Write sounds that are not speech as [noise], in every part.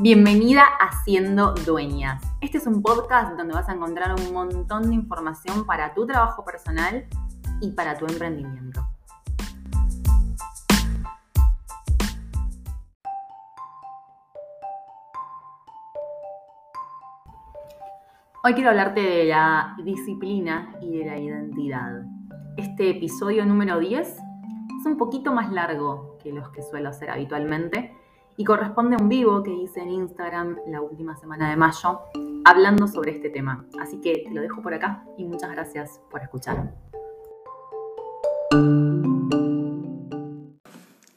Bienvenida a Siendo Dueñas. Este es un podcast donde vas a encontrar un montón de información para tu trabajo personal y para tu emprendimiento. Hoy quiero hablarte de la disciplina y de la identidad. Este episodio número 10 es un poquito más largo que los que suelo hacer habitualmente y corresponde a un vivo que hice en Instagram la última semana de mayo hablando sobre este tema. Así que te lo dejo por acá y muchas gracias por escuchar.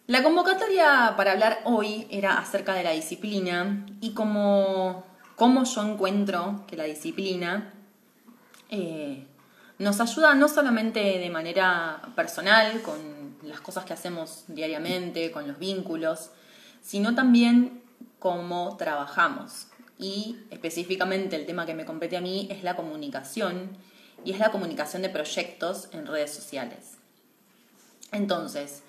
La convocatoria para hablar hoy era acerca de la disciplina y cómo, cómo yo encuentro que la disciplina eh, nos ayuda no solamente de manera personal, con las cosas que hacemos diariamente, con los vínculos, sino también cómo trabajamos. Y específicamente el tema que me compete a mí es la comunicación y es la comunicación de proyectos en redes sociales. Entonces,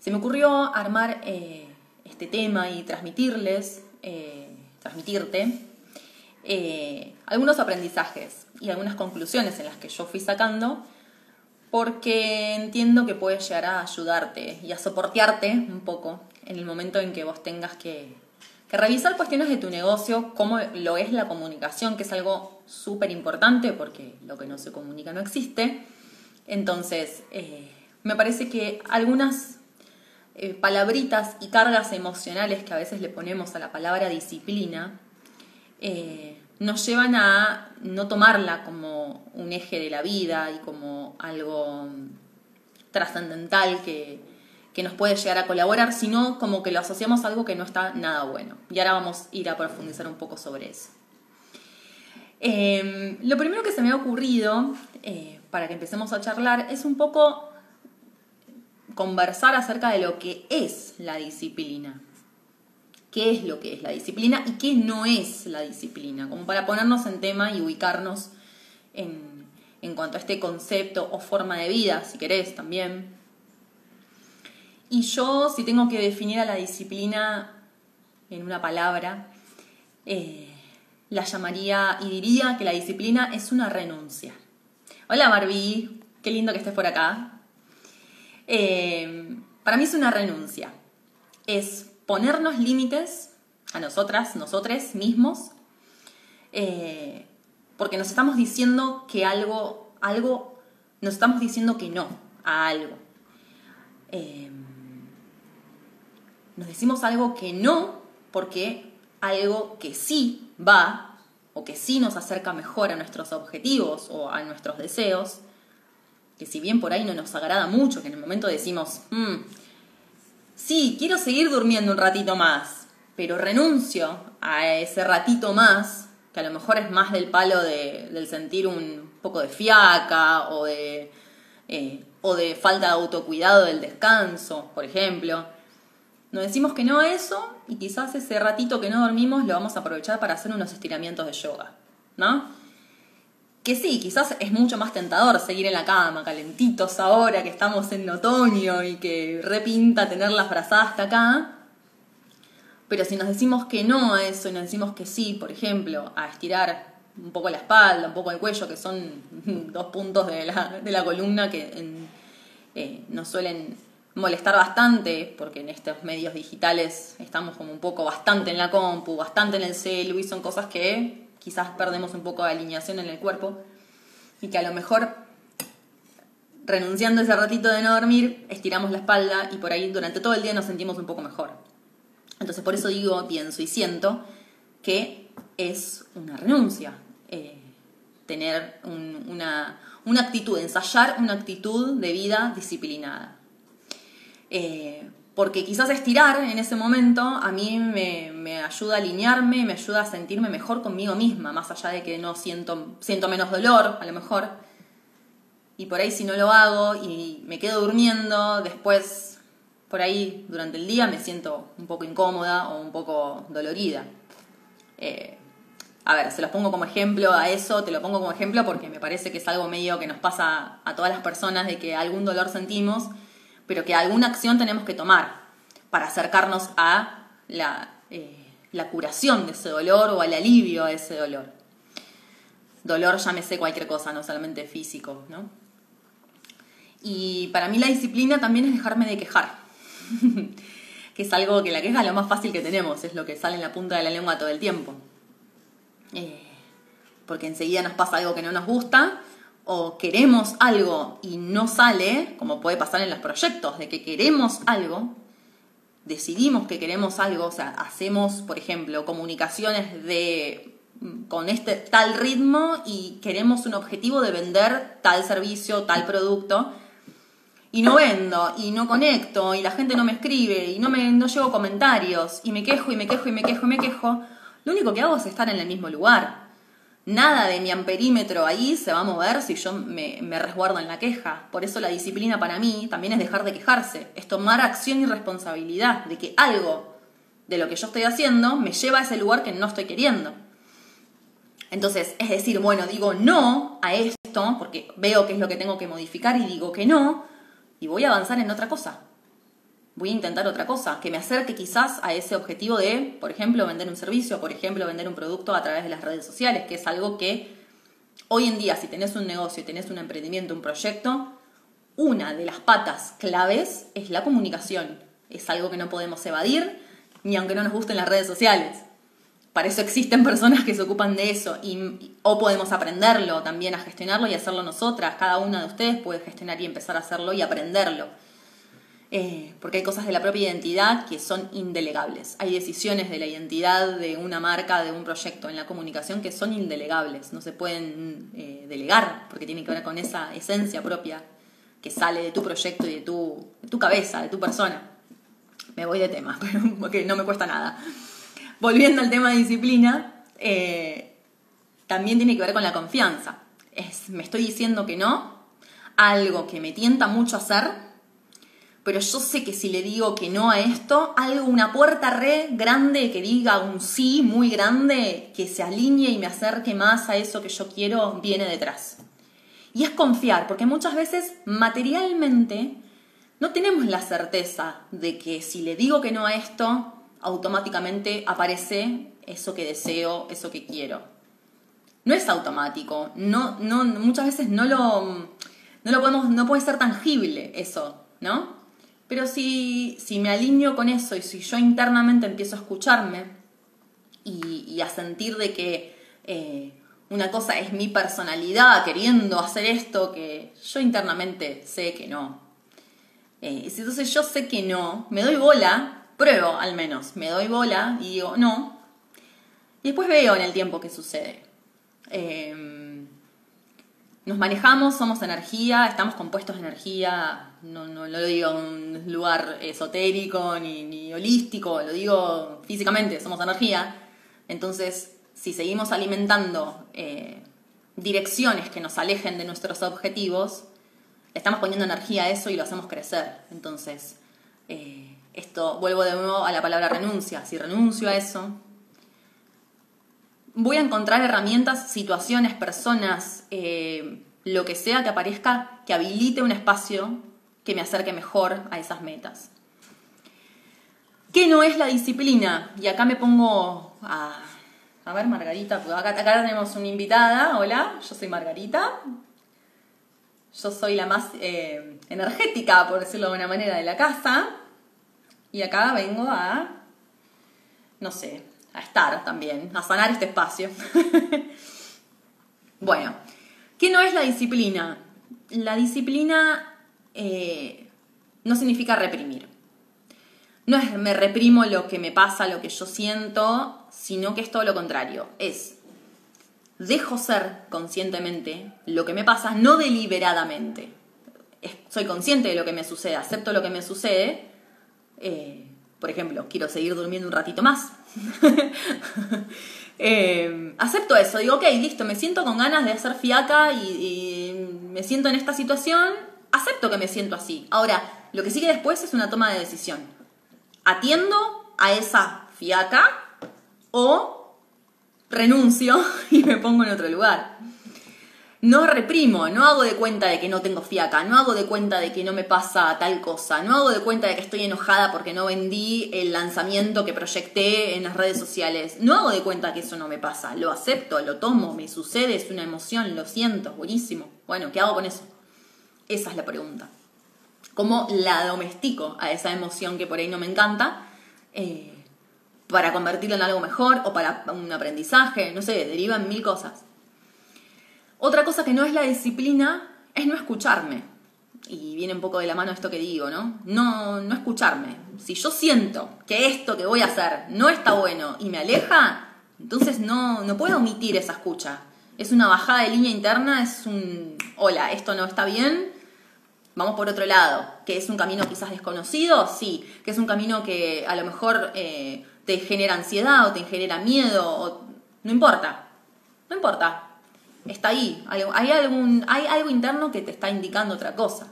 se me ocurrió armar eh, este tema y transmitirles, eh, transmitirte, eh, algunos aprendizajes y algunas conclusiones en las que yo fui sacando, porque entiendo que puede llegar a ayudarte y a soportearte un poco en el momento en que vos tengas que, revisar cuestiones de tu negocio, cómo lo es la comunicación, que es algo súper importante porque lo que no se comunica no existe. Entonces, eh, me parece que algunas eh, palabritas y cargas emocionales que a veces le ponemos a la palabra disciplina eh, nos llevan a no tomarla como un eje de la vida y como algo trascendental que, que nos puede llegar a colaborar, sino como que lo asociamos a algo que no está nada bueno. Y ahora vamos a ir a profundizar un poco sobre eso. Em, lo primero que se me ha ocurrido, eh, para que empecemos a charlar, es un poco conversar acerca de lo que es la disciplina. ¿Qué es lo que es la disciplina y qué no es la disciplina? Como para ponernos en tema y ubicarnos en, en cuanto a este concepto o forma de vida, si querés también. Y yo, si tengo que definir a la disciplina en una palabra, eh, la llamaría y diría que la disciplina es una renuncia. Hola Barbie, qué lindo que estés por acá. Eh, para mí es una renuncia. Es ponernos límites a nosotras, nosotros mismos, eh, porque nos estamos diciendo que algo, algo, nos estamos diciendo que no a algo nos decimos algo que no porque algo que sí va o que sí nos acerca mejor a nuestros objetivos o a nuestros deseos, que si bien por ahí no nos agrada mucho, que en el momento decimos, mm, sí, quiero seguir durmiendo un ratito más, pero renuncio a ese ratito más, que a lo mejor es más del palo de, del sentir un poco de fiaca o de, eh, o de falta de autocuidado del descanso, por ejemplo nos decimos que no a eso y quizás ese ratito que no dormimos lo vamos a aprovechar para hacer unos estiramientos de yoga, ¿no? Que sí, quizás es mucho más tentador seguir en la cama, calentitos ahora que estamos en otoño y que repinta tener las brazadas hasta acá. Pero si nos decimos que no a eso y nos decimos que sí, por ejemplo, a estirar un poco la espalda, un poco el cuello, que son [laughs] dos puntos de la, columna que eh, nos suelen molestar bastante, porque en estos medios digitales estamos como un poco bastante en la compu, bastante en el celu y son cosas que quizás perdemos un poco de alineación en el cuerpo y que a lo mejor renunciando ese ratito de no dormir, estiramos la espalda y por ahí durante todo el día nos sentimos un poco mejor. Entonces por eso digo, pienso y siento que es una renuncia. Eh, tener una, una actitud, ensayar una actitud de vida disciplinada. Eh, porque quizás estirar en ese momento a mí me, ayuda a alinearme, me ayuda a sentirme mejor conmigo misma, más allá de que no siento, siento menos dolor, a lo mejor. Y por ahí si no lo hago y me quedo durmiendo, después por ahí durante el día me siento un poco incómoda o un poco dolorida. Eh, a ver, se los pongo como ejemplo a eso, te lo pongo como ejemplo porque me parece que es algo medio que nos pasa a todas las personas de que algún dolor sentimos pero que alguna acción tenemos que tomar para acercarnos a la, eh, curación de ese dolor o al alivio a ese dolor. Dolor, llámese cualquier cosa, no solamente físico, ¿no? Y para mí la disciplina también es dejarme de quejar, [laughs] que es algo que la queja es lo más fácil que tenemos, es lo que sale en la punta de la lengua todo el tiempo. Eh, porque enseguida nos pasa algo que no nos gusta o queremos algo y no sale, como puede pasar en los proyectos, de que queremos algo, decidimos que queremos algo, o sea, hacemos, por ejemplo, comunicaciones de con este tal ritmo y queremos un objetivo de vender tal servicio, tal producto y no vendo y no conecto y la gente no me escribe y no me no llevo comentarios y me quejo y me quejo y me quejo y me quejo, lo único que hago es estar en el mismo lugar. Nada de mi amperímetro ahí se va a mover si yo me, resguardo en la queja. Por eso la disciplina para mí también es dejar de quejarse, es tomar acción y responsabilidad de que algo de lo que yo estoy haciendo me lleva a ese lugar que no estoy queriendo. Entonces, es decir, bueno, digo no a esto porque veo qué es lo que tengo que modificar y digo que no y voy a avanzar en otra cosa voy a intentar otra cosa, que me acerque quizás a ese objetivo de, por ejemplo, vender un servicio, por ejemplo, vender un producto a través de las redes sociales, que es algo que hoy en día, si tenés un negocio, tenés un emprendimiento, un proyecto, una de las patas claves es la comunicación. Es algo que no podemos evadir, ni aunque no nos gusten las redes sociales. Para eso existen [laughs] personas que se ocupan de eso y, o podemos aprenderlo también a gestionarlo y hacerlo nosotras. Cada una de ustedes puede gestionar y empezar a hacerlo y aprenderlo. Eh, porque hay cosas de la propia identidad que son indelegables. Hay decisiones de la identidad de una marca, de un proyecto en la comunicación que son indelegables, no se pueden eh, delegar porque tienen que ver con esa esencia propia que sale de tu proyecto y de tu, tu cabeza, de tu persona. Me voy de tema, pero [laughs] porque no me cuesta nada. Volviendo al tema de disciplina, eh, también tiene que ver con la confianza. Es, me estoy diciendo que no, algo que me tienta mucho hacer, pero yo sé que si le digo que no a esto, algo, una puerta re grande que diga un sí muy grande, que se alinee y me acerque más a eso que yo quiero, viene detrás. Y es confiar, porque muchas veces materialmente no tenemos la certeza de que si le digo que no a esto, automáticamente aparece eso que deseo, eso que quiero. No es automático, no, no, muchas veces no lo, no lo podemos, no puede ser tangible eso, ¿no? Pero si, si me alineo con eso y si yo internamente empiezo a escucharme y, a sentir de que eh, una cosa es mi personalidad queriendo hacer esto que yo internamente sé que no. Eh, si entonces yo sé que no, me doy bola, pruebo al menos, me doy bola y digo no. Y después veo en el tiempo qué sucede. Eh, nos manejamos, somos energía, estamos compuestos de energía, no, no, lo digo en un lugar esotérico ni, holístico, lo digo físicamente, somos energía. Entonces, si seguimos alimentando eh, direcciones que nos alejen de nuestros objetivos, estamos poniendo energía a eso y lo hacemos crecer. Entonces, eh, esto, vuelvo de nuevo a la palabra renuncia. Si renuncio a eso, voy a encontrar herramientas, situaciones, personas, eh, lo que sea que aparezca que habilite un espacio que me acerque mejor a esas metas. ¿Qué no es la disciplina? Y acá me pongo a... A ver, Margarita, acá, tenemos una invitada. Hola, yo soy Margarita. Yo soy la más eh, energética, por decirlo de una manera, de la casa. Y acá vengo a, no sé, a estar también, a sanar este espacio. [laughs] bueno, ¿qué no es la disciplina? La disciplina eh, no significa reprimir. No es me reprimo lo que me pasa, lo que yo siento, sino que es todo lo contrario. Es dejo ser conscientemente lo que me pasa, no deliberadamente. soy consciente de lo que me sucede, acepto lo que me sucede. Eh, por ejemplo, quiero seguir durmiendo un ratito más. [laughs] Eh, acepto eso, digo, ok, listo, me siento con ganas de hacer fiaca y me siento en esta situación, acepto que me siento así. Ahora, lo que sigue después es una toma de decisión. ¿Atiendo a esa fiaca o renuncio [laughs] y me pongo en otro lugar? No reprimo, no hago de cuenta de que no tengo fiaca, no hago de cuenta de que no me pasa tal cosa, no hago de cuenta de que estoy enojada porque no vendí el lanzamiento que proyecté en las redes sociales, no hago de cuenta que eso no me pasa, lo acepto, lo tomo, me sucede, es una emoción, lo siento, buenísimo. Bueno, ¿qué hago con eso? Esa es la pregunta. ¿Cómo la domestico a esa emoción que por ahí no me encanta? Eh, para convertirla en algo mejor o para un aprendizaje, no sé, derivan mil cosas. Otra cosa que no es la disciplina es no escucharme. Y viene un poco de la mano esto que digo, ¿no? No, no escucharme. Si yo siento que esto que voy a hacer no está bueno y me aleja, entonces no, no puedo omitir esa escucha. Es una bajada de línea interna, es un, hola, esto no está bien, vamos por otro lado. Que es un camino quizás desconocido, sí. Que es un camino que a lo mejor eh, te genera ansiedad o te genera miedo, no importa. No importa está ahí. Hay, algún, hay algo interno que te está indicando otra cosa.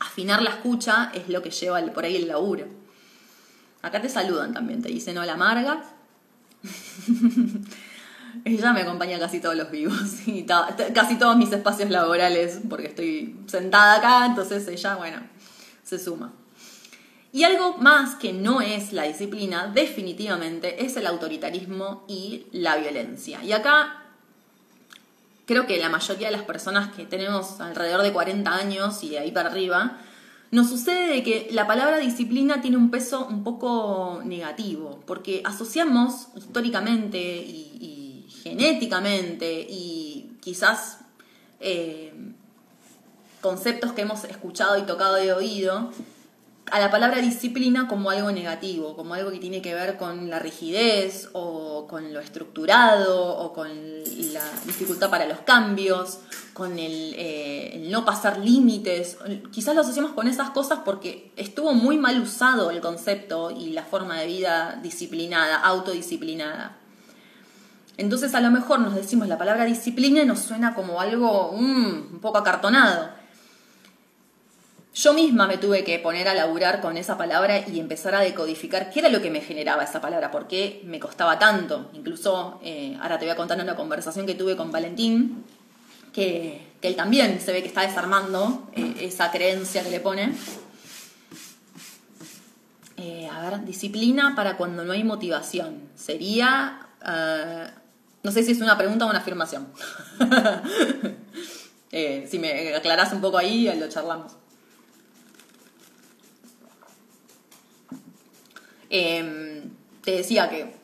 Afinar la escucha es lo que lleva por ahí el laburo. Acá te saludan también, te dicen hola Marga. [laughs] Ella me acompaña casi todos los vivos [laughs] y casi todos mis espacios laborales porque estoy sentada acá, entonces ella, bueno, se suma. Y algo más que no es la disciplina, definitivamente, es el autoritarismo y la violencia. Y acá creo que la mayoría de las personas que tenemos alrededor de 40 años y de ahí para arriba, nos sucede de que la palabra disciplina tiene un peso un poco negativo, porque asociamos históricamente y, genéticamente y quizás eh, conceptos que hemos escuchado y tocado de oído, a la palabra disciplina como algo negativo, como algo que tiene que ver con la rigidez o con lo estructurado o con la dificultad para los cambios, con el, eh, no pasar límites. Quizás lo asociamos con esas cosas porque estuvo muy mal usado el concepto y la forma de vida disciplinada, autodisciplinada. Entonces a lo mejor nos decimos la palabra disciplina y nos suena como algo mm, un poco acartonado. Yo misma me tuve que poner a laburar con esa palabra y empezar a decodificar qué era lo que me generaba esa palabra, por qué me costaba tanto. Incluso, eh, ahora te voy a contar una conversación que tuve con Valentín, que, él también se ve que está desarmando eh, esa creencia que le pone. Eh, a ver, disciplina para cuando no hay motivación. Sería, no sé si es una pregunta o una afirmación. [laughs] si me aclaras un poco ahí, lo charlamos. Em, te decía que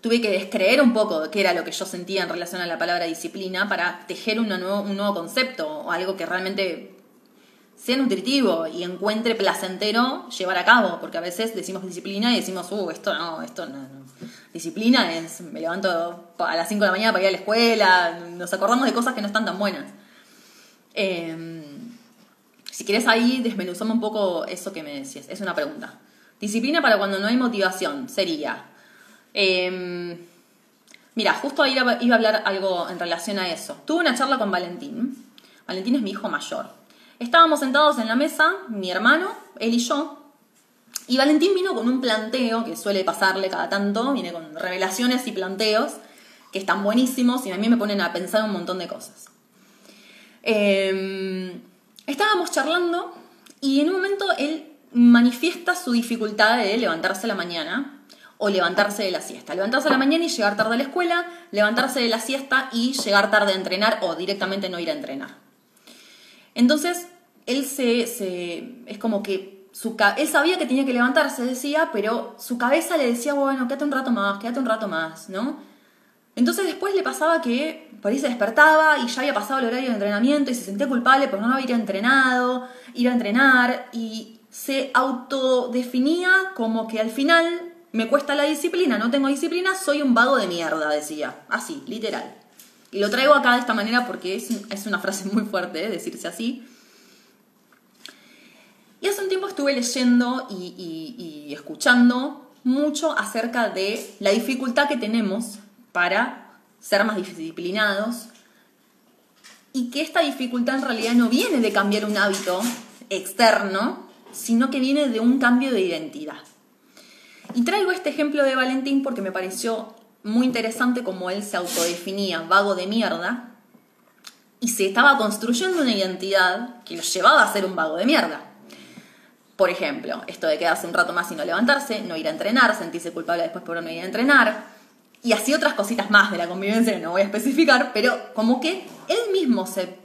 tuve que descreer un poco de qué era lo que yo sentía en relación a la palabra disciplina para tejer un nuevo, un nuevo concepto o algo que realmente sea nutritivo y encuentre placentero llevar a cabo, porque a veces decimos disciplina y decimos, uh, esto no, esto no, Disciplina es, me levanto a las 5 de la mañana para ir a la escuela, nos acordamos de cosas que no están tan buenas. Em, si quieres ahí, desmenuzamos un poco eso que me decías, es una pregunta. Disciplina para cuando no hay motivación sería. Em, mira, justo ahí iba, a hablar algo en relación a eso. Tuve una charla con Valentín. Valentín es mi hijo mayor. Estábamos sentados en la mesa, mi hermano, él y yo. Y Valentín vino con un planteo que suele pasarle cada tanto, viene con revelaciones y planteos que están buenísimos y a mí me ponen a pensar un montón de cosas. Em, estábamos charlando y en un momento él manifiesta su dificultad de levantarse a la mañana o levantarse de la siesta. Levantarse a la mañana y llegar tarde a la escuela, levantarse de la siesta y llegar tarde a entrenar o directamente no ir a entrenar. Entonces, él se, es como que su, él sabía que tenía que levantarse, decía, pero su cabeza le decía, bueno, quédate un rato más, quédate un rato más, ¿no? Entonces después le pasaba que por ahí se despertaba y ya había pasado el horario de entrenamiento y se sentía culpable por no haber entrenado, ir a entrenar y se autodefinía como que al final me cuesta la disciplina, no tengo disciplina, soy un vago de mierda, decía. Así, literal. Y lo traigo acá de esta manera porque es, una frase muy fuerte, ¿eh? decirse así. Y hace un tiempo estuve leyendo y escuchando mucho acerca de la dificultad que tenemos para ser más disciplinados y que esta dificultad en realidad no viene de cambiar un hábito externo, sino que viene de un cambio de identidad. Y traigo este ejemplo de Valentín porque me pareció muy interesante como él se autodefinía vago de mierda y se estaba construyendo una identidad que lo llevaba a ser un vago de mierda. Por ejemplo, esto de quedarse un rato más y no levantarse, no ir a entrenar, sentirse culpable después por no ir a entrenar, y así otras cositas más de la convivencia que no voy a especificar, pero como que él mismo se,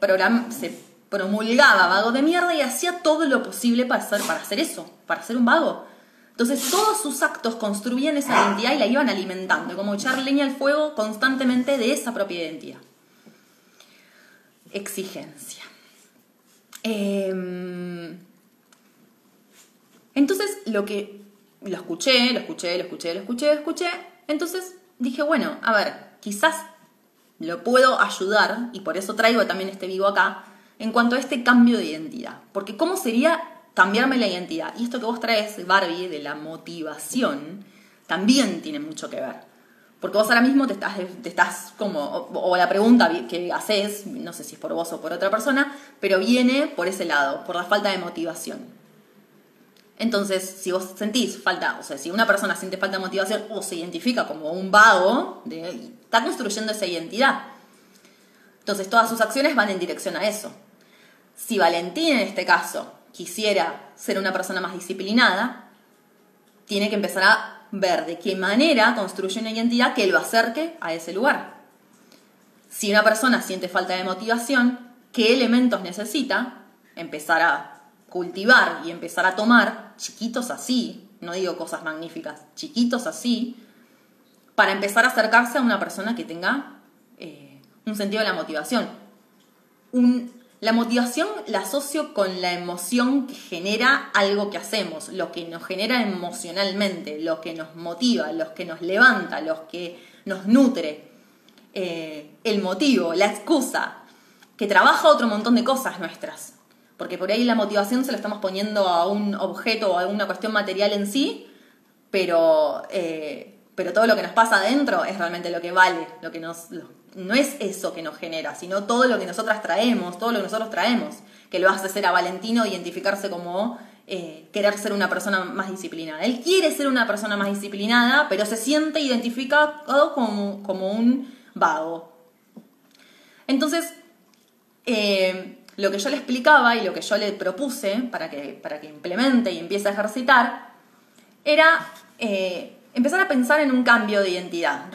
se promulgaba vago de mierda y hacía todo lo posible para hacer, para hacer eso, para ser un vago. Entonces todos sus actos construían esa identidad y la iban alimentando, como echar leña al fuego constantemente de esa propia identidad. Exigencia. Em, entonces lo que lo escuché, lo escuché, lo escuché, lo escuché, lo escuché. Entonces dije, bueno, a ver, quizás lo puedo ayudar, y por eso traigo también este vivo acá, en cuanto a este cambio de identidad. Porque ¿cómo sería cambiarme la identidad? Y esto que vos traes, Barbie, de la motivación, también tiene mucho que ver. Porque vos ahora mismo te estás, te estás como, o, la pregunta que haces, no sé si es por vos o por otra persona, pero viene por ese lado, por la falta de motivación. Entonces, si vos sentís falta, o sea, si una persona siente falta de motivación o se identifica como un vago, está construyendo esa identidad. Entonces, todas sus acciones van en dirección a eso. Si Valentín en este caso quisiera ser una persona más disciplinada, tiene que empezar a ver de qué manera construye una identidad que lo acerque a ese lugar. Si una persona siente falta de motivación, ¿qué elementos necesita? Empezar a cultivar y empezar a tomar chiquitos así, no digo cosas magníficas, chiquitos así, para empezar a acercarse a una persona que tenga eh, un sentido de la motivación. La motivación la asocio con la emoción que genera algo que hacemos, lo que nos genera emocionalmente, lo que nos motiva, lo que nos levanta, lo que nos nutre, eh, el motivo, la excusa, que trabaja otro montón de cosas nuestras. Porque por ahí la motivación se la estamos poniendo a un objeto o a una cuestión material en sí, pero, eh, pero todo lo que nos pasa adentro es realmente lo que vale, lo que nos, no es eso que nos genera, sino todo lo que nosotras traemos, todo lo que nosotros traemos, que lo hace ser a Valentino identificarse como eh, querer ser una persona más disciplinada. Él quiere ser una persona más disciplinada, pero se siente identificado como, como un vago. Entonces, eh, lo que yo le explicaba y lo que yo le propuse para que, para que implemente y empiece a ejercitar era eh, empezar a pensar en un cambio de identidad,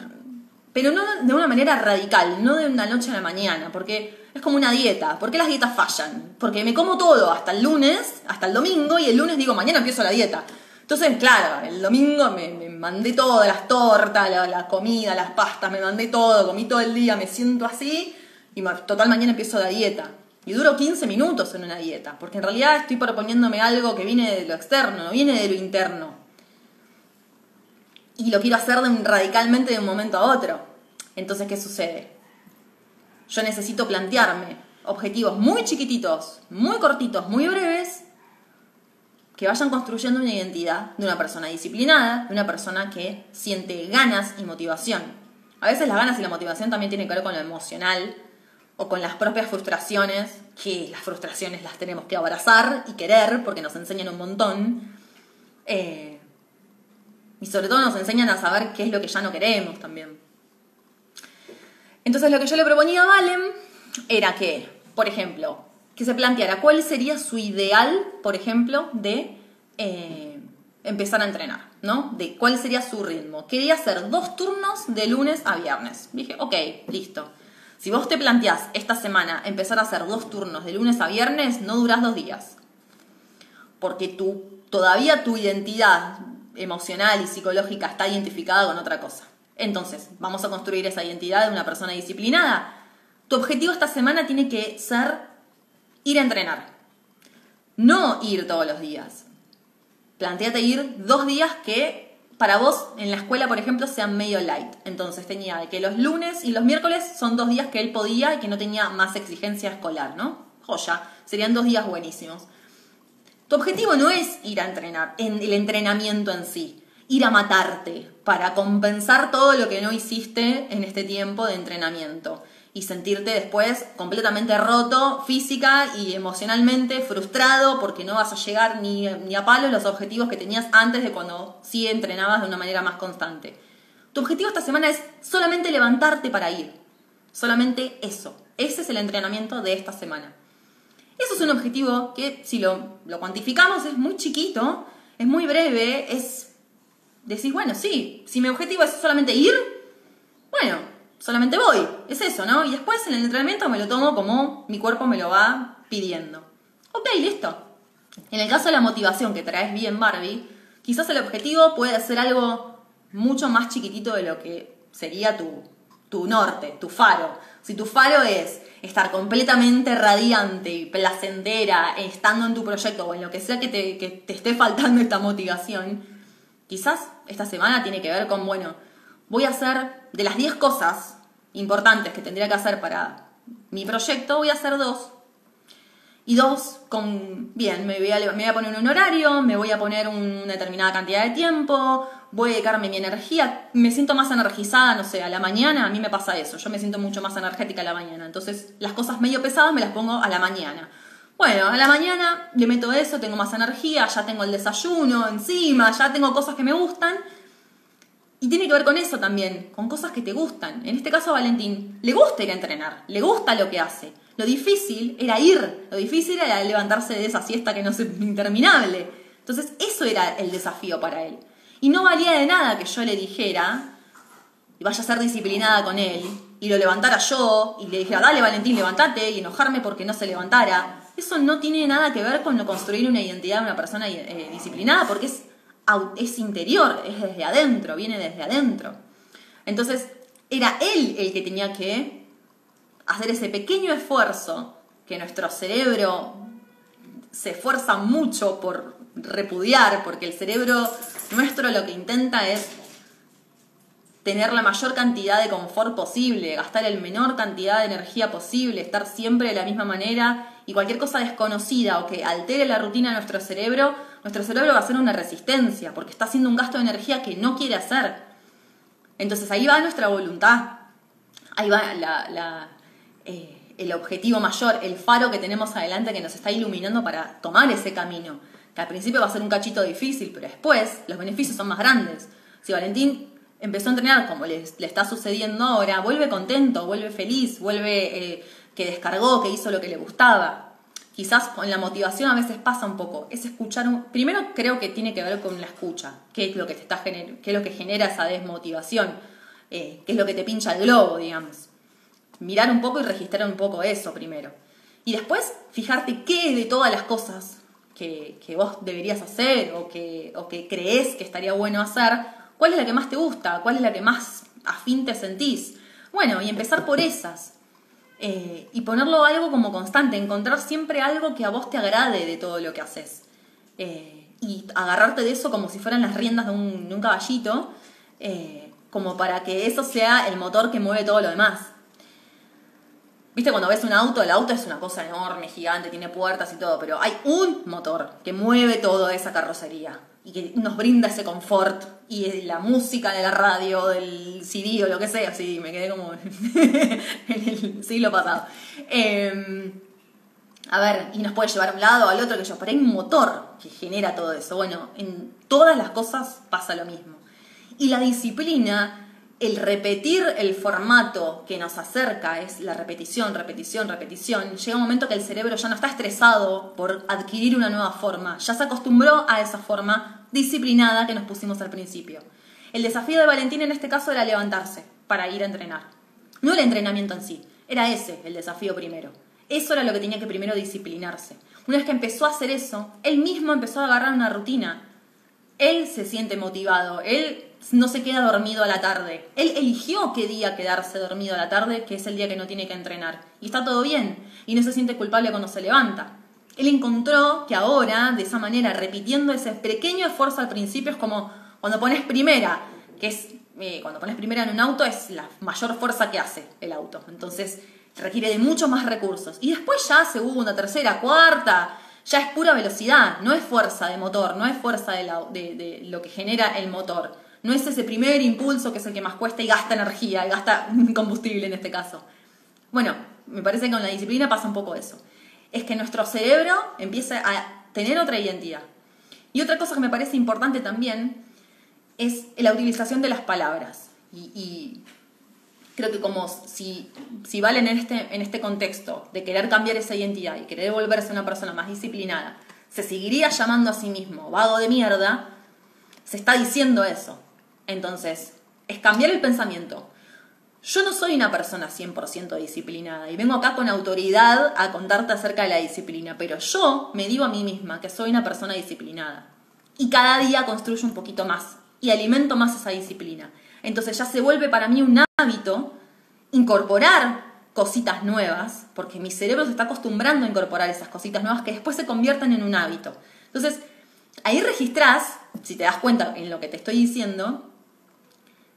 pero no de una manera radical, no de una noche a la mañana, porque es como una dieta. ¿Por qué las dietas fallan? Porque me como todo hasta el lunes, hasta el domingo, y el lunes digo, mañana empiezo la dieta. Entonces, claro, el domingo me, mandé todo, las tortas, la, la, comida, las pastas, me mandé todo, comí todo el día, me siento así, y total mañana empiezo la dieta. Y duro 15 minutos en una dieta, porque en realidad estoy proponiéndome algo que viene de lo externo, no viene de lo interno. Y lo quiero hacer radicalmente de un momento a otro. Entonces, ¿qué sucede? Yo necesito plantearme objetivos muy chiquititos, muy cortitos, muy breves, que vayan construyendo una identidad de una persona disciplinada, de una persona que siente ganas y motivación. A veces las ganas y la motivación también tienen que ver con lo emocional, o con las propias frustraciones, que las frustraciones las tenemos que abrazar y querer porque nos enseñan un montón. Eh, y sobre todo nos enseñan a saber qué es lo que ya no queremos también. Entonces lo que yo le proponía a Valen era que, por ejemplo, que se planteara cuál sería su ideal, por ejemplo, de eh, empezar a entrenar, ¿no? De cuál sería su ritmo. Quería hacer dos turnos de lunes a viernes. Dije, ok, listo. Si vos te planteás esta semana empezar a hacer dos turnos de lunes a viernes, no durás dos días. Porque tú, todavía tu identidad emocional y psicológica está identificada con otra cosa. Entonces, vamos a construir esa identidad de una persona disciplinada. Tu objetivo esta semana tiene que ser ir a entrenar. No ir todos los días. Planteate ir dos días que para vos en la escuela, por ejemplo, sean medio light. Entonces tenía que los lunes y los miércoles son dos días que él podía y que no tenía más exigencia escolar, ¿no? Joya, serían dos días buenísimos. Tu objetivo no es ir a entrenar, en el entrenamiento en sí, ir a matarte para compensar todo lo que no hiciste en este tiempo de entrenamiento y sentirte después completamente roto física y emocionalmente, frustrado porque no vas a llegar ni, a palo los objetivos que tenías antes de cuando sí entrenabas de una manera más constante. Tu objetivo esta semana es solamente levantarte para ir. Solamente eso. Ese es el entrenamiento de esta semana. Eso es un objetivo que si lo, lo cuantificamos es muy chiquito, es muy breve, es decís, bueno, sí, si mi objetivo es solamente ir, bueno, solamente voy, es eso, ¿no? Y después en el entrenamiento me lo tomo como mi cuerpo me lo va pidiendo. Ok, listo. En el caso de la motivación que traes bien Barbie, quizás el objetivo puede ser algo mucho más chiquitito de lo que sería tu, tu norte, tu faro. Si tu faro es estar completamente radiante y placentera estando en tu proyecto o en lo que sea que te, que te esté faltando esta motivación, quizás esta semana tiene que ver con, bueno, voy a hacer de las 10 cosas importantes que tendría que hacer para mi proyecto, voy a hacer dos. Y dos, con, bien, me voy, a, me voy a poner un horario, me voy a poner una determinada cantidad de tiempo, voy a dedicarme mi energía, me siento más energizada, no sé, a la mañana, a mí me pasa eso, yo me siento mucho más energética a la mañana, entonces las cosas medio pesadas me las pongo a la mañana. Bueno, a la mañana le meto eso, tengo más energía, ya tengo el desayuno encima, ya tengo cosas que me gustan. Y tiene que ver con eso también, con cosas que te gustan. En este caso, Valentín le gusta ir a entrenar, le gusta lo que hace. Lo difícil era ir, lo difícil era levantarse de esa siesta que no es interminable. Entonces eso era el desafío para él. Y no valía de nada que yo le dijera, y vaya a ser disciplinada con él, y lo levantara yo, y le dijera, dale Valentín, levántate, y enojarme porque no se levantara. Eso no tiene nada que ver con lo construir una identidad de una persona eh, disciplinada, porque es, es interior, es desde adentro, viene desde adentro. Entonces, era él el que tenía que hacer ese pequeño esfuerzo que nuestro cerebro se esfuerza mucho por repudiar, porque el cerebro nuestro lo que intenta es tener la mayor cantidad de confort posible, gastar el menor cantidad de energía posible, estar siempre de la misma manera y cualquier cosa desconocida o que altere la rutina de nuestro cerebro, nuestro cerebro va a hacer una resistencia porque está haciendo un gasto de energía que no quiere hacer. Entonces ahí va nuestra voluntad, ahí va la, eh, el objetivo mayor, el faro que tenemos adelante que nos está iluminando para tomar ese camino. Al principio va a ser un cachito difícil, pero después los beneficios son más grandes. Si Valentín empezó a entrenar como le, está sucediendo ahora, vuelve contento, vuelve feliz, vuelve eh, que descargó, que hizo lo que le gustaba. Quizás con la motivación a veces pasa un poco, es escuchar un... Primero creo que tiene que ver con la escucha, qué es lo que, te está qué es lo que genera esa desmotivación, eh, qué es lo que te pincha el globo, digamos mirar un poco y registrar un poco eso primero. Y después fijarte qué de todas las cosas que, vos deberías hacer o que, o que crees que estaría bueno hacer, cuál es la que más te gusta, cuál es la que más afín te sentís. Bueno, y empezar por esas. Eh, y ponerlo algo como constante, encontrar siempre algo que a vos te agrade de todo lo que haces. Eh, y agarrarte de eso como si fueran las riendas de un, caballito, eh, como para que eso sea el motor que mueve todo lo demás. Viste, cuando ves un auto, el auto es una cosa enorme, gigante, tiene puertas y todo, pero hay un motor que mueve toda esa carrocería y que nos brinda ese confort y la música de la radio, del CD o lo que sea, sí, me quedé como [laughs] en el siglo pasado. Em, a ver, y nos puede llevar a un lado, al otro, que yo, pero hay un motor que genera todo eso. Bueno, en todas las cosas pasa lo mismo. Y la disciplina el repetir el formato que nos acerca es la repetición, repetición, repetición. Llega un momento que el cerebro ya no está estresado por adquirir una nueva forma, ya se acostumbró a esa forma disciplinada que nos pusimos al principio. El desafío de Valentín en este caso era levantarse para ir a entrenar. No el entrenamiento en sí, era ese el desafío primero. Eso era lo que tenía que primero disciplinarse. Una vez que empezó a hacer eso, él mismo empezó a agarrar una rutina. Él se siente motivado, él no se queda dormido a la tarde. Él eligió qué día quedarse dormido a la tarde, que es el día que no tiene que entrenar. Y está todo bien. Y no se siente culpable cuando se levanta. Él encontró que ahora, de esa manera, repitiendo ese pequeño esfuerzo al principio, es como cuando pones primera, que es eh, cuando pones primera en un auto, es la mayor fuerza que hace el auto. Entonces requiere de muchos más recursos. Y después ya segunda, tercera, cuarta, ya es pura velocidad, no es fuerza de motor, no es fuerza de, de lo que genera el motor no es ese primer impulso que es el que más cuesta y gasta energía, y gasta [laughs] combustible en este caso. Bueno, me parece que con la disciplina pasa un poco eso. Es que nuestro cerebro empieza a tener otra identidad. Y otra cosa que me parece importante también es la utilización de las palabras. Y, creo que como si, si Valen en este, en este contexto de querer cambiar esa identidad y querer volverse una persona más disciplinada, se seguiría llamando a sí mismo vago de mierda, se está diciendo eso. Entonces, es cambiar el pensamiento. Yo no soy una persona 100% disciplinada y vengo acá con autoridad a contarte acerca de la disciplina, pero yo me digo a mí misma que soy una persona disciplinada y cada día construyo un poquito más y alimento más esa disciplina. Entonces ya se vuelve para mí un hábito incorporar cositas nuevas, porque mi cerebro se está acostumbrando a incorporar esas cositas nuevas que después se conviertan en un hábito. Entonces, ahí registrás, si te das cuenta en lo que te estoy diciendo,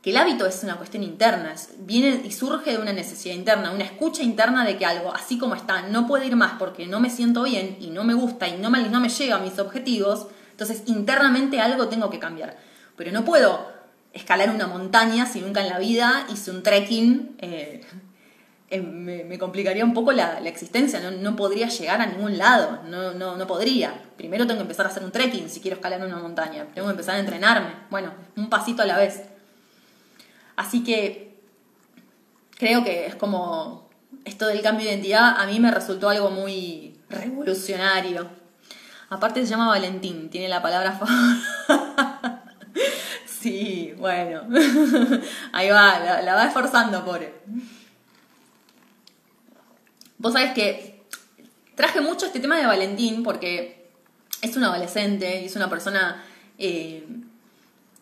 que el hábito es una cuestión interna, viene y surge de una necesidad interna, una escucha interna de que algo, así como está, no puede ir más porque no me siento bien y no me gusta y no me, no llega a mis objetivos, entonces internamente algo tengo que cambiar. Pero no puedo escalar una montaña si nunca en la vida hice un trekking. Eh, [laughs] eh, me, complicaría un poco la, existencia, no, podría llegar a ningún lado, no, no, no podría. Primero tengo que empezar a hacer un trekking si quiero escalar una montaña, tengo que empezar a entrenarme, bueno, un pasito a la vez. Así que creo que es como esto del cambio de identidad a mí me resultó algo muy revolucionario. Aparte se llama Valentín, tiene la palabra [laughs] Sí, bueno. [laughs] Ahí va, la, va esforzando, pobre. Vos sabés que traje mucho este tema de Valentín porque es un adolescente y es una persona eh,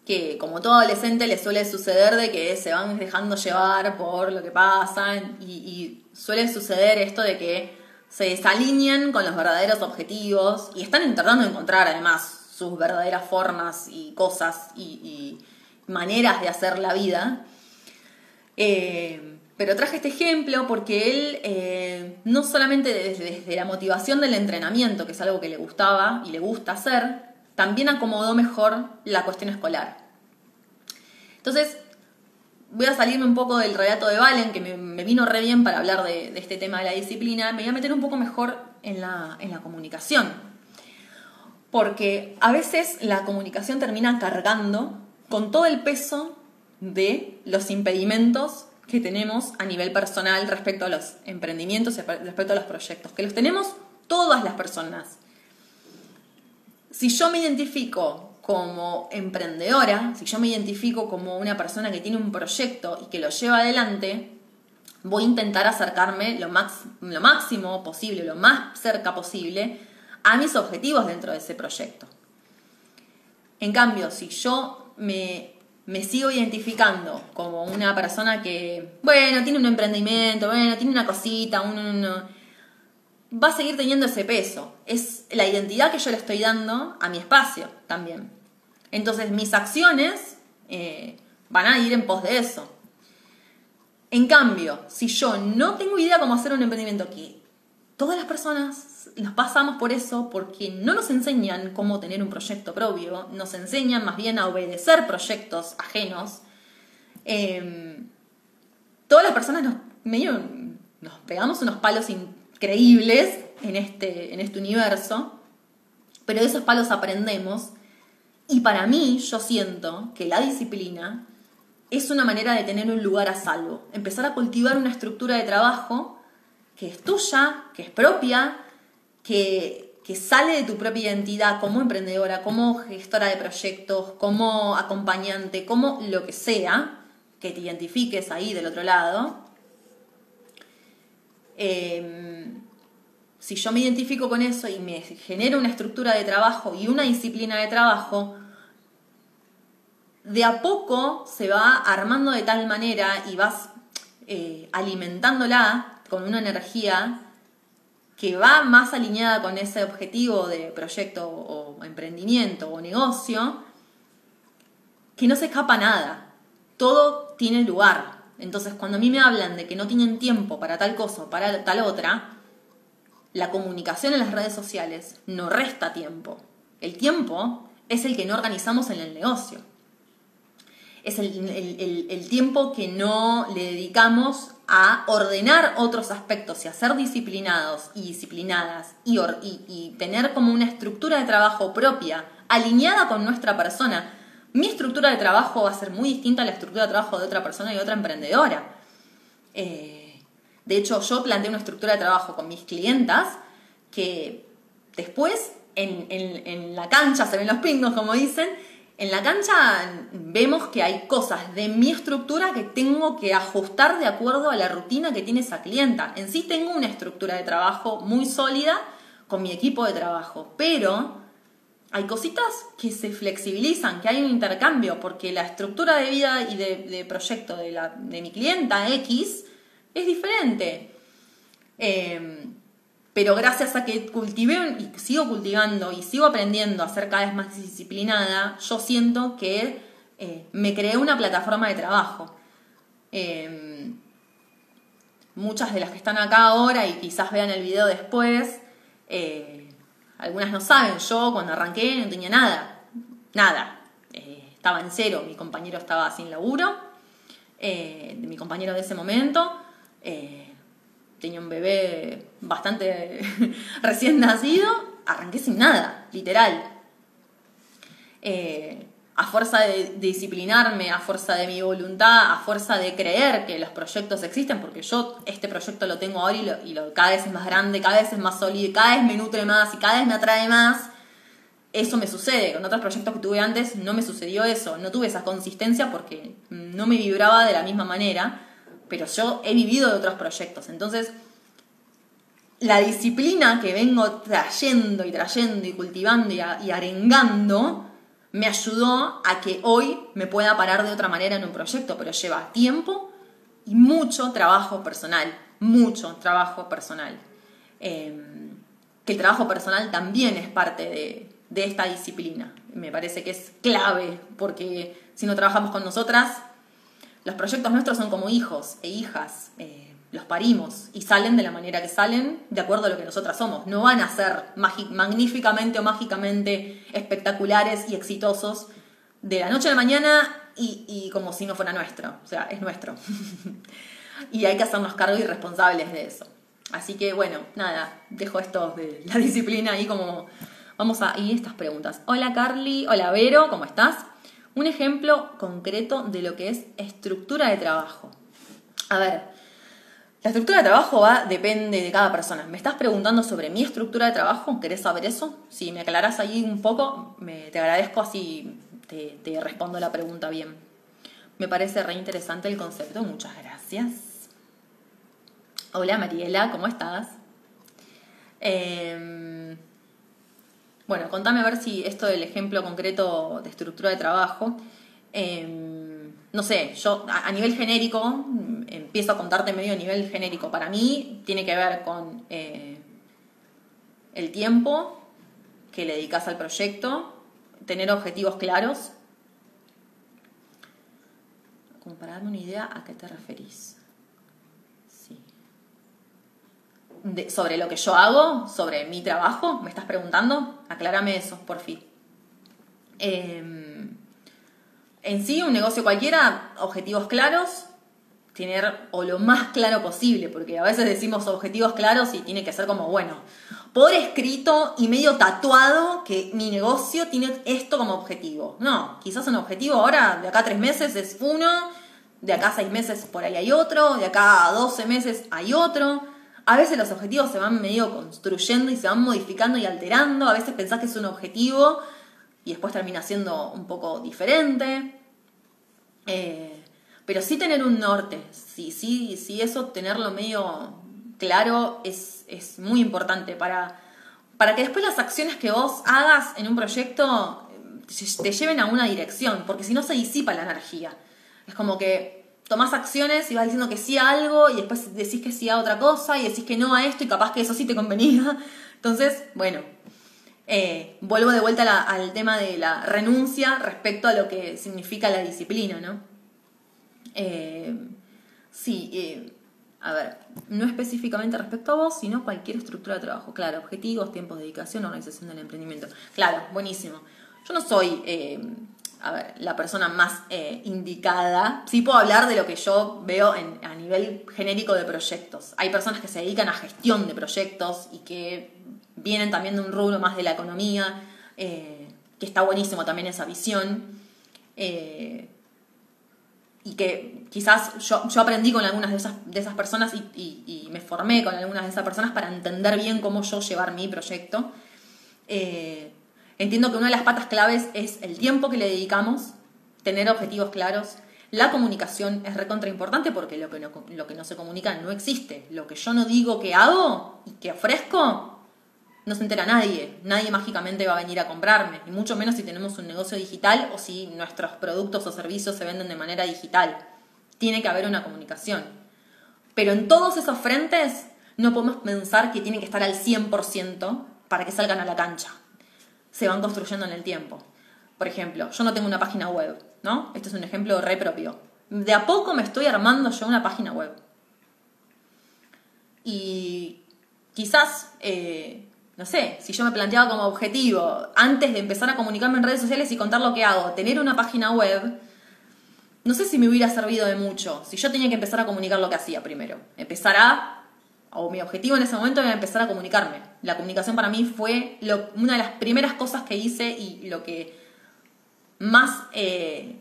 que como todo adolescente le suele suceder de que se van dejando llevar por lo que pasa y, suele suceder esto de que se desalinean con los verdaderos objetivos y están de encontrar además sus verdaderas formas y cosas y, maneras de hacer la vida. Eh, pero traje este ejemplo porque él eh, no solamente desde, la motivación del entrenamiento, que es algo que le gustaba y le gusta hacer, también acomodó mejor la cuestión escolar. Entonces, voy a salirme un poco del relato de Valen, que me, vino re bien para hablar de, este tema de la disciplina, me voy a meter un poco mejor en la, en la comunicación. Porque a veces la comunicación termina cargando con todo el peso de los impedimentos que tenemos a nivel personal respecto a los emprendimientos, respecto a los proyectos, que los tenemos todas las personas si yo me identifico como emprendedora, si yo me identifico como una persona que tiene un proyecto y que lo lleva adelante, voy a intentar acercarme lo, lo máximo posible, lo más cerca posible a mis objetivos dentro de ese proyecto. En cambio, si yo me, me sigo identificando como una persona que, bueno, tiene un emprendimiento, bueno, tiene una cosita, un, va a seguir teniendo ese peso. Es la identidad que yo le estoy dando a mi espacio también. Entonces mis acciones eh, van a ir en pos de eso. En cambio, si yo no tengo idea cómo hacer un emprendimiento aquí, todas las personas nos pasamos por eso porque no nos enseñan cómo tener un proyecto propio, nos enseñan más bien a obedecer proyectos ajenos. Em, todas las personas nos, nos pegamos unos palos creíbles en este, en este universo, pero de esos palos aprendemos. Y para mí, yo siento que la disciplina es una manera de tener un lugar a salvo, empezar a cultivar una estructura de trabajo que es tuya, que es propia, que, que sale de tu propia identidad como emprendedora, como gestora de proyectos, como acompañante, como lo que sea, que te identifiques ahí del otro lado. Em, si yo me identifico con eso y me genero una estructura de trabajo y una disciplina de trabajo, de a poco se va armando de tal manera y vas eh, alimentándola con una energía que va más alineada con ese objetivo de proyecto o emprendimiento o negocio, que no se escapa nada. Todo tiene lugar. Entonces, cuando a mí me hablan de que no tienen tiempo para tal cosa para tal otra, la comunicación en las redes sociales no resta tiempo. El tiempo es el que no organizamos en el negocio. Es el, tiempo que no le dedicamos a ordenar otros aspectos y a ser disciplinados y disciplinadas y, y tener como una estructura de trabajo propia, alineada con nuestra persona, mi estructura de trabajo va a ser muy distinta a la estructura de trabajo de otra persona y otra emprendedora. Eh, de hecho, yo planteé una estructura de trabajo con mis clientas que después en, en la cancha se ven los pingos, como dicen, en la cancha vemos que hay cosas de mi estructura que tengo que ajustar de acuerdo a la rutina que tiene esa clienta. En sí tengo una estructura de trabajo muy sólida con mi equipo de trabajo, pero hay cositas que se flexibilizan, que hay un intercambio, porque la estructura de vida y de, proyecto de, la, de, mi clienta X es diferente. Em, pero gracias a que cultivé y sigo cultivando y sigo aprendiendo a ser cada vez más disciplinada, yo siento que eh, me creé una plataforma de trabajo. Em, muchas de las que están acá ahora y quizás vean el video después, eh, algunas no saben, yo cuando arranqué no tenía nada, nada. Eh, estaba en cero, mi compañero estaba sin laburo, mi compañero de ese momento tenía un bebé bastante [laughs] recién nacido, arranqué sin nada, literal. Eh, a fuerza de, disciplinarme, a fuerza de mi voluntad, a fuerza de creer que los proyectos existen, porque yo este proyecto lo tengo ahora y, lo, cada vez es más grande, cada vez es más sólido, cada vez me nutre más y cada vez me atrae más. Eso me sucede. Con otros proyectos que tuve antes no me sucedió eso. No tuve esa consistencia porque no me vibraba de la misma manera pero yo he vivido de otros proyectos. Entonces, la disciplina que vengo trayendo y trayendo y cultivando y, arengando me ayudó a que hoy me pueda parar de otra manera en un proyecto, pero lleva tiempo y mucho trabajo personal, mucho trabajo personal. Em, que el trabajo personal también es parte de, de esta disciplina. Me parece que es clave, porque si no trabajamos con nosotras, los proyectos nuestros son como hijos e hijas, eh, los parimos y salen de la manera que salen, de acuerdo a lo que nosotras somos. No van a ser magníficamente o mágicamente espectaculares y exitosos de la noche a la mañana y, como si no fuera nuestro. O sea, es nuestro. [laughs] y hay que hacernos cargo y responsables de eso. Así que bueno, nada, dejo esto de la [laughs] disciplina ahí como... Vamos a ir estas preguntas. Hola Carly, hola Vero, ¿cómo estás? un ejemplo concreto de lo que es estructura de trabajo. A ver, la estructura de trabajo va, depende de cada persona. ¿Me estás preguntando sobre mi estructura de trabajo? ¿Querés saber eso? Si me aclarás ahí un poco, me, te agradezco así te, respondo la pregunta bien. Me parece re interesante el concepto, muchas gracias. Hola Mariela, ¿cómo estás? Eh, bueno, contame a ver si esto del ejemplo concreto de estructura de trabajo, em, no sé, yo a, nivel genérico, empiezo a contarte medio a nivel genérico. Para mí tiene que ver con eh, el tiempo que le dedicas al proyecto, tener objetivos claros. Como para darme una idea a qué te referís. sobre lo que yo hago, sobre mi trabajo, ¿me estás preguntando? Aclárame eso, por fin. Em, en sí, un negocio cualquiera, objetivos claros, tener o lo más claro posible, porque a veces decimos objetivos claros y tiene que ser como, bueno, por escrito y medio tatuado que mi negocio tiene esto como objetivo. No, quizás un objetivo ahora, de acá tres meses es uno, de acá a seis meses por ahí hay otro, de acá a doce meses hay otro a veces los objetivos se van medio construyendo y se van modificando y alterando. A veces pensás que es un objetivo y después termina siendo un poco diferente. Eh, pero sí tener un norte, sí, sí, sí, eso tenerlo medio claro es, muy importante para, para que después las acciones que vos hagas en un proyecto te lleven a una dirección, porque si no se disipa la energía. Es como que tomás acciones y vas diciendo que sí a algo y después decís que sí a otra cosa y decís que no a esto y capaz que eso sí te convenía. [laughs] Entonces, bueno, eh, vuelvo de vuelta al tema de la renuncia respecto a lo que significa la disciplina, ¿no? Eh, sí, eh, a ver, no específicamente respecto a vos, sino cualquier estructura de trabajo. Claro, objetivos, tiempos de dedicación, organización del emprendimiento. Claro, buenísimo. Yo no soy la persona más eh, indicada. Sí puedo hablar de lo que yo veo a nivel genérico de proyectos. Hay personas que se dedican a gestión de proyectos y que vienen también de un rubro más de la economía, eh, que está buenísimo también esa visión. Eh, y que quizás yo, aprendí con algunas de esas, de esas personas y, me formé con algunas de esas personas para entender bien cómo yo llevar mi proyecto. Entiendo que una de las patas claves es el tiempo que le dedicamos, tener objetivos claros. La comunicación es recontra importante porque lo que, no, lo que no se comunica no existe. Lo que yo no digo que hago y que ofrezco, no se entera nadie. Nadie mágicamente va a venir a comprarme. Y mucho menos si tenemos un negocio digital o si nuestros productos o servicios se venden de manera digital. Tiene que haber una comunicación. Pero en todos esos frentes no podemos pensar que tienen que estar al 100% para que salgan a la cancha. Se van construyendo en el tiempo. Por ejemplo, yo no tengo una página web, ¿no? Este es un ejemplo re propio. De a poco me estoy armando yo una página web. Y quizás, eh, no sé, si yo me planteaba como objetivo, antes de empezar a comunicarme en redes sociales y contar lo que hago, tener una página web, no sé si me hubiera servido de mucho. Si yo tenía que empezar a comunicar lo que hacía primero. Empezar a o mi objetivo en ese momento era empezar a comunicarme. La comunicación para mí fue una de las primeras cosas que hice y lo que más eh,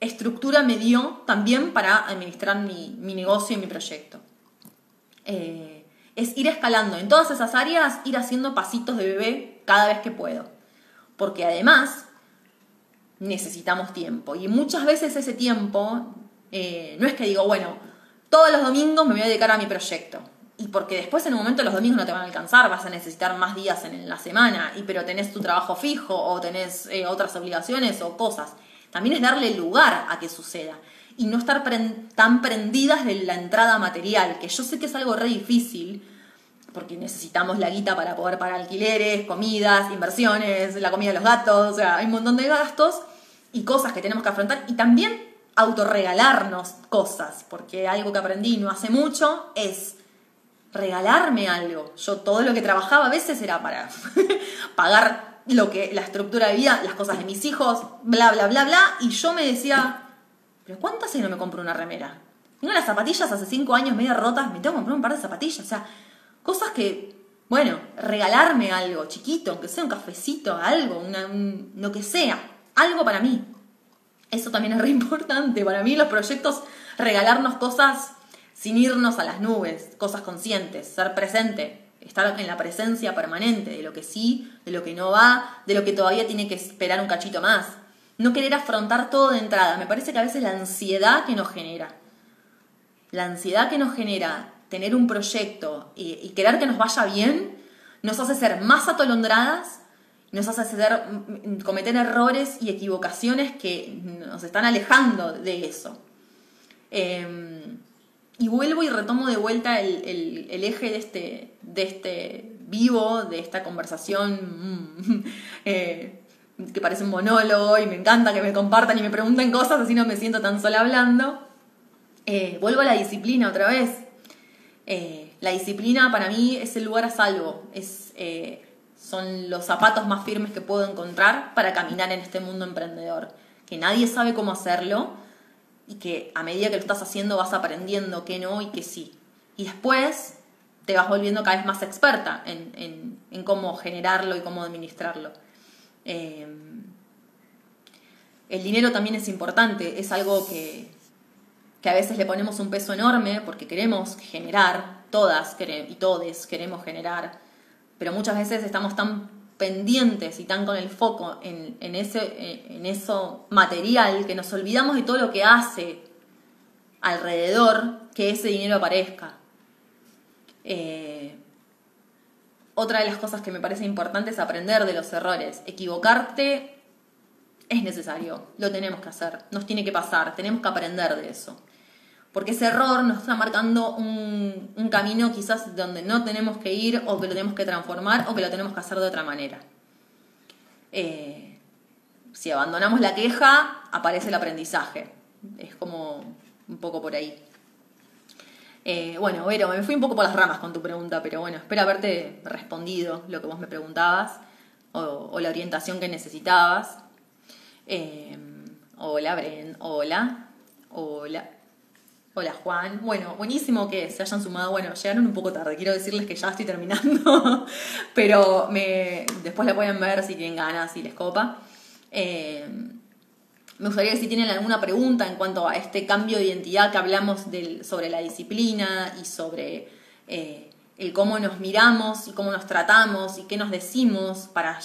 estructura me dio también para administrar mi, negocio y mi proyecto. Eh, es ir escalando en todas esas áreas, ir haciendo pasitos de bebé cada vez que puedo. Porque además necesitamos tiempo. Y muchas veces ese tiempo, eh, no es que digo, bueno, todos los domingos me voy a dedicar a mi proyecto. Y porque después en un momento los domingos no te van a alcanzar, vas a necesitar más días en la semana, y pero tenés tu trabajo fijo o tenés eh, otras obligaciones o cosas. También es darle lugar a que suceda y no estar tan prendidas de la entrada material, que yo sé que es algo re difícil, porque necesitamos la guita para poder pagar alquileres, comidas, inversiones, la comida de los gatos, o sea, hay un montón de gastos y cosas que tenemos que afrontar y también autorregalarnos cosas, porque algo que aprendí no hace mucho es regalarme algo. Yo todo lo que trabajaba a veces era para [laughs] pagar lo que la estructura de vida, las cosas de mis hijos, bla bla bla bla, y yo me decía, pero ¿cuántas hace no me compro una remera? Tengo las zapatillas hace cinco años medio rotas, me tengo que comprar un par de zapatillas, o sea, cosas que, bueno, regalarme algo chiquito, aunque sea un cafecito, algo, una, lo que sea, algo para mí. Eso también es re importante. Para mí los proyectos, regalarnos cosas sin irnos a las nubes, cosas conscientes, ser presente, estar en la presencia permanente de lo que sí, de lo que no va, de lo que todavía tiene que esperar un cachito más. No querer afrontar todo de entrada. Me parece que a veces la ansiedad que nos genera, la ansiedad que nos genera tener un proyecto y, y querer que nos vaya bien, nos hace ser más atolondradas nos hace hacer, mm, cometer errores y equivocaciones que nos están alejando de eso. Em, y vuelvo y retomo de vuelta el, eje de este, de este vivo, de esta conversación mm, [laughs] eh, que parece un monólogo y me encanta que me compartan y me pregunten cosas, así no me siento tan sola hablando. Eh, vuelvo a la disciplina otra vez. Eh, la disciplina para mí es el lugar a salvo, es son los zapatos más firmes que puedo encontrar para caminar en este mundo emprendedor. Que nadie sabe cómo hacerlo y que a medida que lo estás haciendo vas aprendiendo que no y que sí. Y después te vas volviendo cada vez más experta en, cómo generarlo y cómo administrarlo. Eh, el dinero también es importante, es algo que, que a veces le ponemos un peso enorme porque queremos generar, todas y todes queremos generar pero muchas veces estamos tan pendientes y tan con el foco en, ese, en eso material que nos olvidamos de todo lo que hace alrededor que ese dinero aparezca. Eh, otra de las cosas que me parece importante es aprender de los errores. Equivocarte es necesario, lo tenemos que hacer, nos tiene que pasar, tenemos que aprender de eso porque ese error nos está marcando un, camino quizás donde no tenemos que ir o que lo tenemos que transformar o que lo tenemos que hacer de otra manera. Eh, si abandonamos la queja, aparece el aprendizaje. Es como un poco por ahí. Eh, bueno, Vero, me fui un poco por las ramas con tu pregunta, pero bueno, espero haberte respondido lo que vos me preguntabas o, la orientación que necesitabas. Eh, hola, Bren, hola, hola. Hola Juan. Bueno, buenísimo que se hayan sumado. Bueno, llegaron un poco tarde. Quiero decirles que ya estoy terminando. [laughs] Pero me, después la pueden ver si tienen ganas, si les copa. Eh, me gustaría que si tienen alguna pregunta en cuanto a este cambio de identidad que hablamos del, sobre la disciplina y sobre eh, el cómo nos miramos y cómo nos tratamos y qué nos decimos para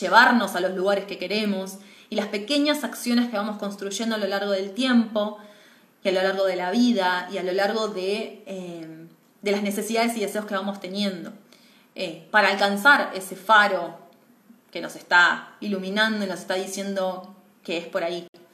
llevarnos a los lugares que queremos y las pequeñas acciones que vamos construyendo a lo largo del tiempo y a lo largo de la vida y a lo largo de, eh, de las necesidades y deseos que vamos teniendo. Eh, para alcanzar ese faro que nos está iluminando y nos está diciendo que es por ahí.